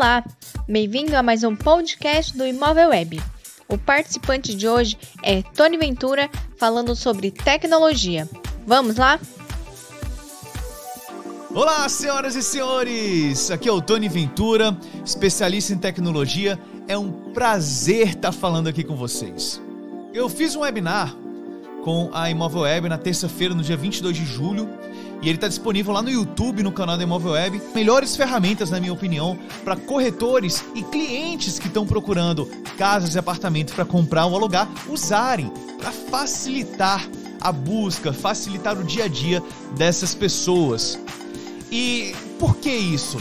Olá, bem-vindo a mais um podcast do Imóvel Web. O participante de hoje é Tony Ventura falando sobre tecnologia. Vamos lá? Olá, senhoras e senhores! Aqui é o Tony Ventura, especialista em tecnologia. É um prazer estar falando aqui com vocês. Eu fiz um webinar com a Imóvel Web na terça-feira, no dia 22 de julho, e ele está disponível lá no YouTube, no canal da Imóvel Web. Melhores ferramentas, na minha opinião, para corretores e clientes que estão procurando casas e apartamentos para comprar ou alugar usarem para facilitar a busca, facilitar o dia a dia dessas pessoas. E por que isso?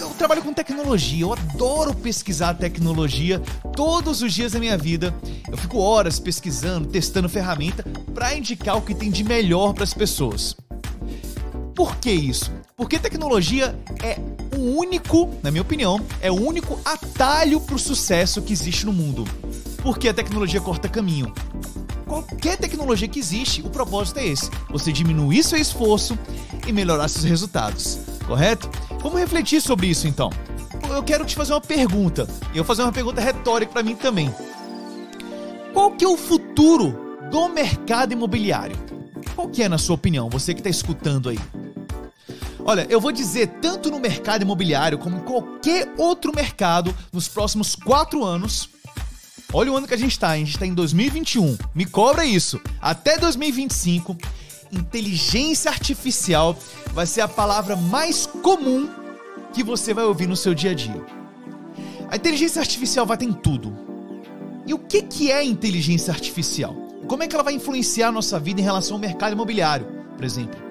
Eu trabalho com tecnologia, eu adoro pesquisar tecnologia todos os dias da minha vida. Eu fico horas pesquisando, testando ferramenta para indicar o que tem de melhor para as pessoas. Por que isso? Porque tecnologia é o único, na minha opinião, é o único atalho para o sucesso que existe no mundo. Porque a tecnologia corta caminho. Qualquer tecnologia que existe, o propósito é esse: você diminuir seu esforço e melhorar seus resultados, correto? Vamos refletir sobre isso então. Eu quero te fazer uma pergunta, e eu vou fazer uma pergunta retórica para mim também. Qual que é o futuro do mercado imobiliário? Qual que é, na sua opinião, você que está escutando aí? Olha, eu vou dizer, tanto no mercado imobiliário como em qualquer outro mercado, nos próximos quatro anos. Olha o ano que a gente está, a gente está em 2021. Me cobra isso. Até 2025, inteligência artificial vai ser a palavra mais comum que você vai ouvir no seu dia a dia. A inteligência artificial vai ter em tudo. E o que, que é inteligência artificial? Como é que ela vai influenciar a nossa vida em relação ao mercado imobiliário, por exemplo?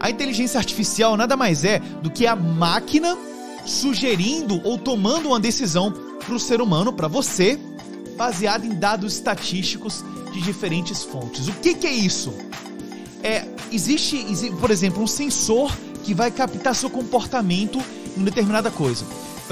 A inteligência artificial nada mais é do que a máquina sugerindo ou tomando uma decisão para o ser humano, para você, baseada em dados estatísticos de diferentes fontes. O que, que é isso? É, existe, por exemplo, um sensor que vai captar seu comportamento em determinada coisa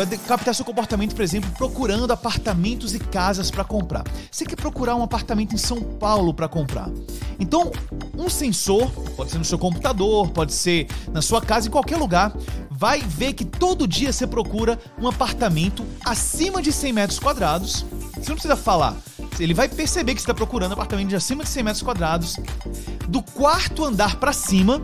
vai captar seu comportamento, por exemplo, procurando apartamentos e casas para comprar. Você quer procurar um apartamento em São Paulo para comprar. Então, um sensor, pode ser no seu computador, pode ser na sua casa, em qualquer lugar, vai ver que todo dia você procura um apartamento acima de 100 metros quadrados. Você não precisa falar. Ele vai perceber que você está procurando apartamento de acima de 100 metros quadrados, do quarto andar para cima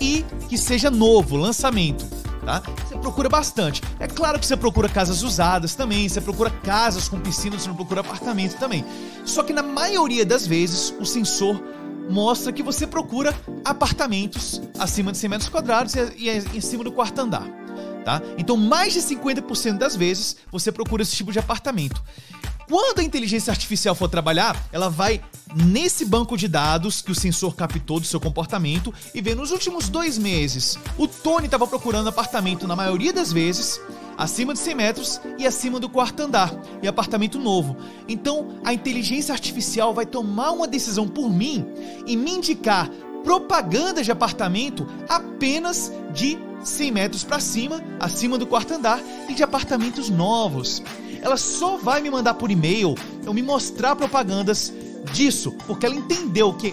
e que seja novo, lançamento tá? Você procura bastante. É claro que você procura casas usadas também, você procura casas com piscina, você não procura apartamento também. Só que na maioria das vezes o sensor mostra que você procura apartamentos acima de 100 metros quadrados e em cima do quarto andar. Tá? Então, mais de 50% das vezes você procura esse tipo de apartamento. Quando a inteligência artificial for trabalhar, ela vai nesse banco de dados que o sensor captou do seu comportamento e ver nos últimos dois meses. O Tony estava procurando apartamento na maioria das vezes acima de 100 metros e acima do quarto andar, e apartamento novo. Então, a inteligência artificial vai tomar uma decisão por mim e me indicar propaganda de apartamento apenas de 100 metros para cima, acima do quarto andar, e de apartamentos novos ela só vai me mandar por e-mail ou me mostrar propagandas disso, porque ela entendeu que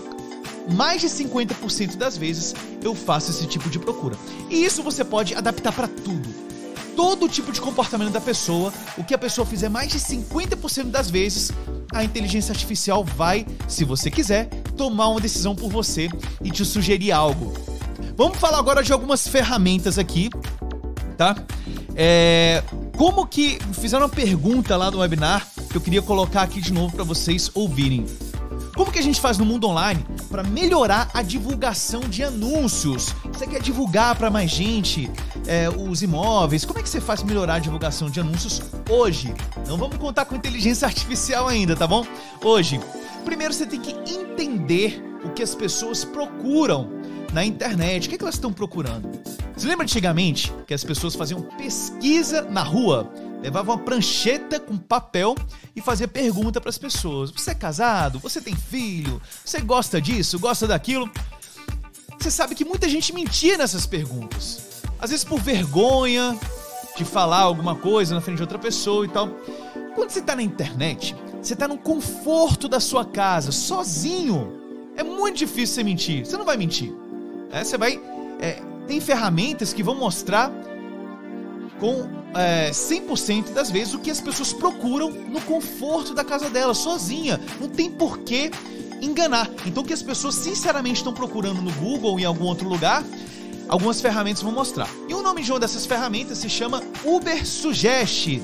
mais de 50% das vezes eu faço esse tipo de procura. E isso você pode adaptar para tudo. Todo tipo de comportamento da pessoa, o que a pessoa fizer mais de 50% das vezes, a inteligência artificial vai, se você quiser, tomar uma decisão por você e te sugerir algo. Vamos falar agora de algumas ferramentas aqui, tá? É, como que fizeram uma pergunta lá no webinar que eu queria colocar aqui de novo para vocês ouvirem. Como que a gente faz no mundo online para melhorar a divulgação de anúncios? Você quer divulgar para mais gente é, os imóveis? Como é que você faz melhorar a divulgação de anúncios hoje? Não vamos contar com inteligência artificial ainda, tá bom? Hoje, primeiro você tem que entender o que as pessoas procuram na internet. O que, é que elas estão procurando? Você lembra antigamente que as pessoas faziam pesquisa na rua? Levavam uma prancheta com papel e fazia pergunta para as pessoas: Você é casado? Você tem filho? Você gosta disso? Gosta daquilo? Você sabe que muita gente mentia nessas perguntas. Às vezes por vergonha de falar alguma coisa na frente de outra pessoa e tal. Quando você está na internet, você está no conforto da sua casa, sozinho. É muito difícil você mentir. Você não vai mentir. É, você vai é, tem ferramentas que vão mostrar com é, 100% das vezes o que as pessoas procuram no conforto da casa dela, sozinha. Não tem porquê enganar. Então, o que as pessoas sinceramente estão procurando no Google ou em algum outro lugar, algumas ferramentas vão mostrar. E o nome de uma dessas ferramentas se chama Uber Suggest,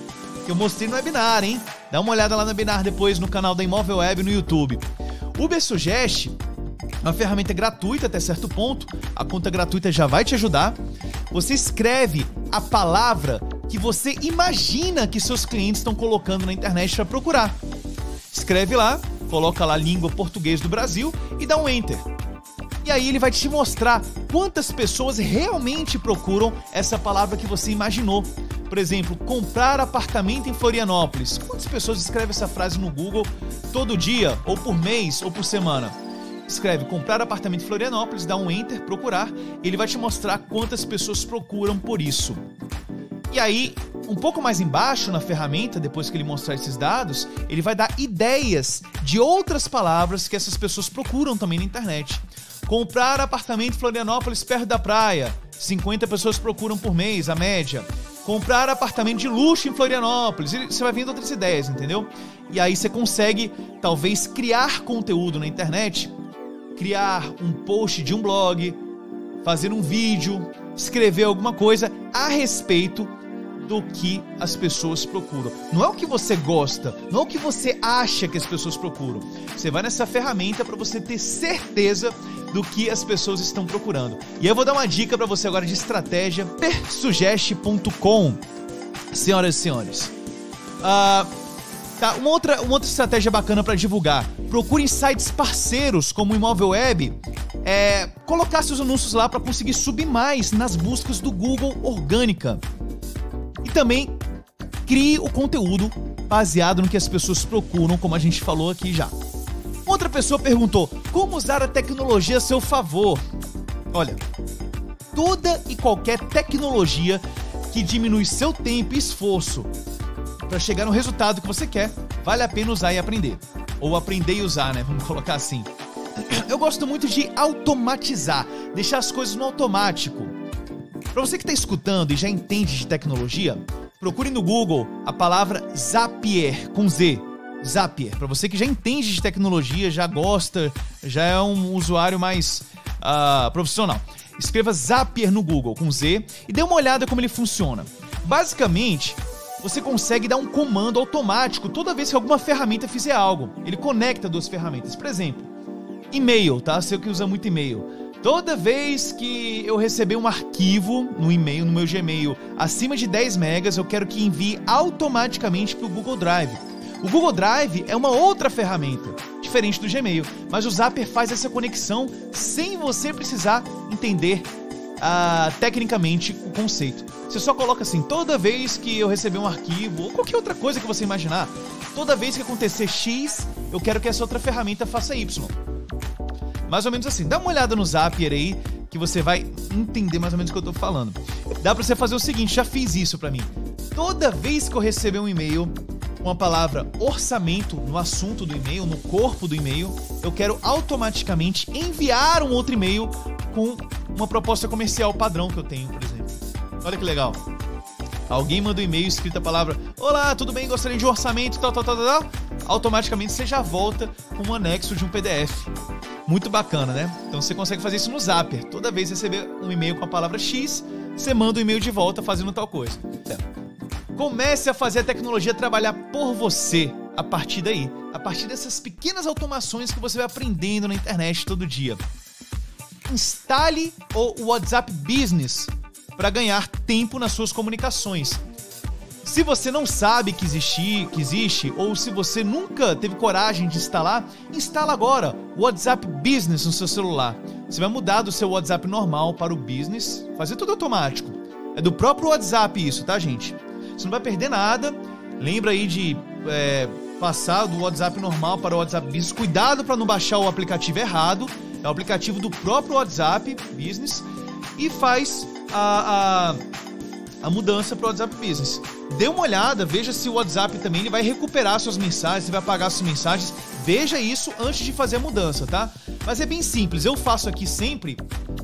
que eu mostrei no webinar, hein? Dá uma olhada lá no webinar depois no canal da Imóvel Web no YouTube. Uber Suggest é uma ferramenta gratuita até certo ponto. A conta gratuita já vai te ajudar. Você escreve a palavra que você imagina que seus clientes estão colocando na internet para procurar. Escreve lá, coloca lá língua português do Brasil e dá um enter. E aí ele vai te mostrar quantas pessoas realmente procuram essa palavra que você imaginou. Por exemplo, comprar apartamento em Florianópolis. Quantas pessoas escrevem essa frase no Google todo dia, ou por mês, ou por semana? Escreve comprar apartamento em Florianópolis, dá um enter, procurar, ele vai te mostrar quantas pessoas procuram por isso. E aí, um pouco mais embaixo na ferramenta, depois que ele mostrar esses dados, ele vai dar ideias de outras palavras que essas pessoas procuram também na internet. Comprar apartamento em Florianópolis perto da praia. 50 pessoas procuram por mês, a média. Comprar apartamento de luxo em Florianópolis. Você vai vendo outras ideias, entendeu? E aí você consegue, talvez, criar conteúdo na internet, criar um post de um blog, fazer um vídeo, escrever alguma coisa a respeito do que as pessoas procuram. Não é o que você gosta, não é o que você acha que as pessoas procuram. Você vai nessa ferramenta para você ter certeza do que as pessoas estão procurando. E eu vou dar uma dica para você agora de estratégia persugeste.com. Senhoras e senhores. Uh, tá, uma outra, uma outra estratégia bacana para divulgar. Procure sites parceiros como o Imóvel Web. É, colocar seus anúncios lá para conseguir subir mais nas buscas do Google orgânica. E também crie o conteúdo baseado no que as pessoas procuram, como a gente falou aqui já. Outra pessoa perguntou: como usar a tecnologia a seu favor? Olha, toda e qualquer tecnologia que diminui seu tempo e esforço para chegar no resultado que você quer, vale a pena usar e aprender. Ou aprender e usar, né? Vamos colocar assim. Eu gosto muito de automatizar, deixar as coisas no automático. Para você que está escutando e já entende de tecnologia, procure no Google a palavra Zapier com Z. Zapier, para você que já entende de tecnologia, já gosta, já é um usuário mais uh, profissional. Escreva Zapier no Google com Z e dê uma olhada como ele funciona. Basicamente, você consegue dar um comando automático toda vez que alguma ferramenta fizer algo. Ele conecta duas ferramentas. Por exemplo, e-mail, tá? Sei que usa muito e-mail. Toda vez que eu receber um arquivo no e-mail, no meu Gmail, acima de 10 megas, eu quero que envie automaticamente para o Google Drive. O Google Drive é uma outra ferramenta, diferente do Gmail, mas o Zapper faz essa conexão sem você precisar entender uh, tecnicamente o conceito. Você só coloca assim: toda vez que eu receber um arquivo, ou qualquer outra coisa que você imaginar, toda vez que acontecer X, eu quero que essa outra ferramenta faça Y. Mais ou menos assim. Dá uma olhada no Zapier aí que você vai entender mais ou menos o que eu tô falando. Dá para você fazer o seguinte, já fiz isso para mim. Toda vez que eu receber um e-mail com a palavra orçamento no assunto do e-mail, no corpo do e-mail, eu quero automaticamente enviar um outro e-mail com uma proposta comercial padrão que eu tenho, por exemplo. Olha que legal. Alguém manda um e-mail escrito a palavra Olá, tudo bem? Gostaria de um orçamento, tal, tal, tal, tal. Automaticamente você já volta com um anexo de um PDF. Muito bacana, né? Então você consegue fazer isso no Zapper. Toda vez que receber um e-mail com a palavra X, você manda um e-mail de volta fazendo tal coisa. Comece a fazer a tecnologia trabalhar por você a partir daí. A partir dessas pequenas automações que você vai aprendendo na internet todo dia. Instale o WhatsApp Business para ganhar tempo nas suas comunicações. Se você não sabe que, existir, que existe, ou se você nunca teve coragem de instalar, instala agora o WhatsApp Business no seu celular. Você vai mudar do seu WhatsApp normal para o Business, fazer tudo automático. É do próprio WhatsApp isso, tá, gente? Você não vai perder nada. Lembra aí de é, passar do WhatsApp normal para o WhatsApp Business. Cuidado para não baixar o aplicativo errado. É o aplicativo do próprio WhatsApp Business e faz a, a, a mudança para o WhatsApp Business dê uma olhada, veja se o WhatsApp também ele vai recuperar suas mensagens, se vai apagar suas mensagens. Veja isso antes de fazer a mudança, tá? Mas é bem simples, eu faço aqui sempre,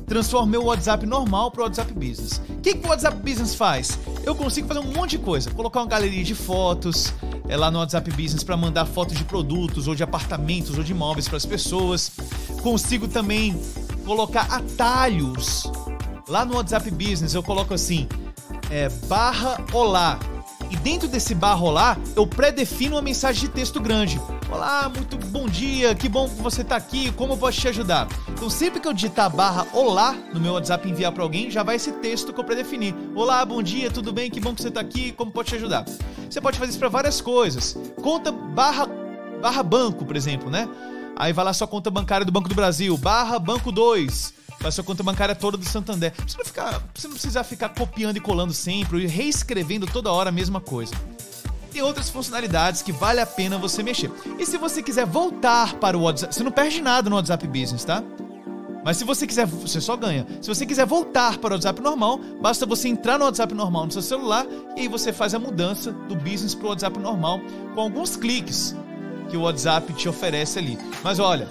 transformo meu WhatsApp normal para o WhatsApp Business. O que, que o WhatsApp Business faz? eu consigo fazer um monte de coisa. Colocar uma galeria de fotos é, lá no WhatsApp Business para mandar fotos de produtos ou de apartamentos ou de imóveis para as pessoas. Consigo também colocar atalhos. Lá no WhatsApp Business eu coloco assim, é, barra olá. E dentro desse barra olá, eu pré-defino uma mensagem de texto grande. Olá, muito bom dia, que bom que você está aqui, como eu posso te ajudar? Então sempre que eu digitar barra olá no meu WhatsApp enviar para alguém, já vai esse texto que eu predefini. Olá, bom dia, tudo bem, que bom que você está aqui, como pode te ajudar? Você pode fazer isso para várias coisas. Conta barra, barra banco, por exemplo, né? Aí vai lá sua conta bancária do Banco do Brasil, barra banco 2 vai sua conta bancária toda do Santander. Você não, você não precisa ficar copiando e colando sempre e reescrevendo toda hora a mesma coisa tem outras funcionalidades que vale a pena você mexer. E se você quiser voltar para o WhatsApp, você não perde nada no WhatsApp Business, tá? Mas se você quiser, você só ganha. Se você quiser voltar para o WhatsApp normal, basta você entrar no WhatsApp normal no seu celular e aí você faz a mudança do business para o WhatsApp normal com alguns cliques que o WhatsApp te oferece ali. Mas olha,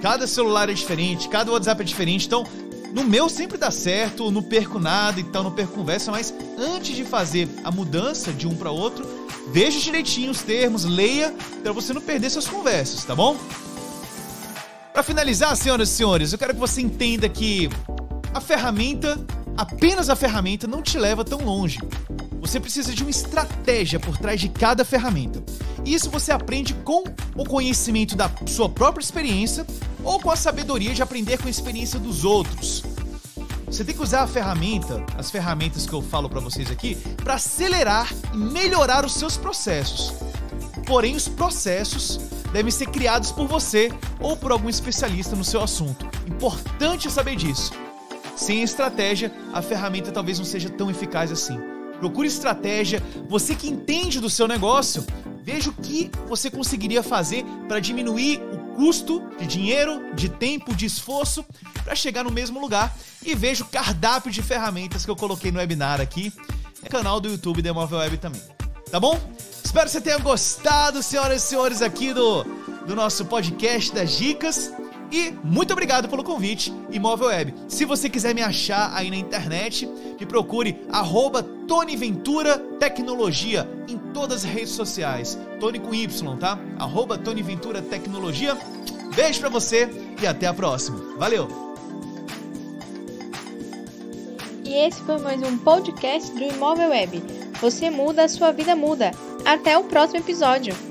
cada celular é diferente, cada WhatsApp é diferente, então no meu sempre dá certo, não perco nada, então não perco conversa, mas antes de fazer a mudança de um para outro, veja direitinho os termos, leia para você não perder suas conversas, tá bom? Para finalizar, senhoras e senhores, eu quero que você entenda que a ferramenta, apenas a ferramenta, não te leva tão longe. Você precisa de uma estratégia por trás de cada ferramenta. Isso você aprende com o conhecimento da sua própria experiência ou com a sabedoria de aprender com a experiência dos outros. Você tem que usar a ferramenta, as ferramentas que eu falo para vocês aqui, para acelerar e melhorar os seus processos. Porém, os processos devem ser criados por você ou por algum especialista no seu assunto. Importante saber disso. Sem estratégia, a ferramenta talvez não seja tão eficaz assim. Procure estratégia, você que entende do seu negócio, veja o que você conseguiria fazer para diminuir o custo de dinheiro, de tempo, de esforço para chegar no mesmo lugar e veja o cardápio de ferramentas que eu coloquei no webinar aqui, no canal do YouTube da Móvel Web também. Tá bom? Espero que você tenha gostado, senhoras e senhores, aqui do, do nosso podcast das dicas. E muito obrigado pelo convite, Imóvel Web. Se você quiser me achar aí na internet, me procure arroba Tony Ventura Tecnologia em todas as redes sociais. Tony com Y, tá? Arroba Tony Ventura Tecnologia. Beijo pra você e até a próxima. Valeu! E esse foi mais um podcast do Imóvel Web. Você muda, a sua vida muda. Até o próximo episódio.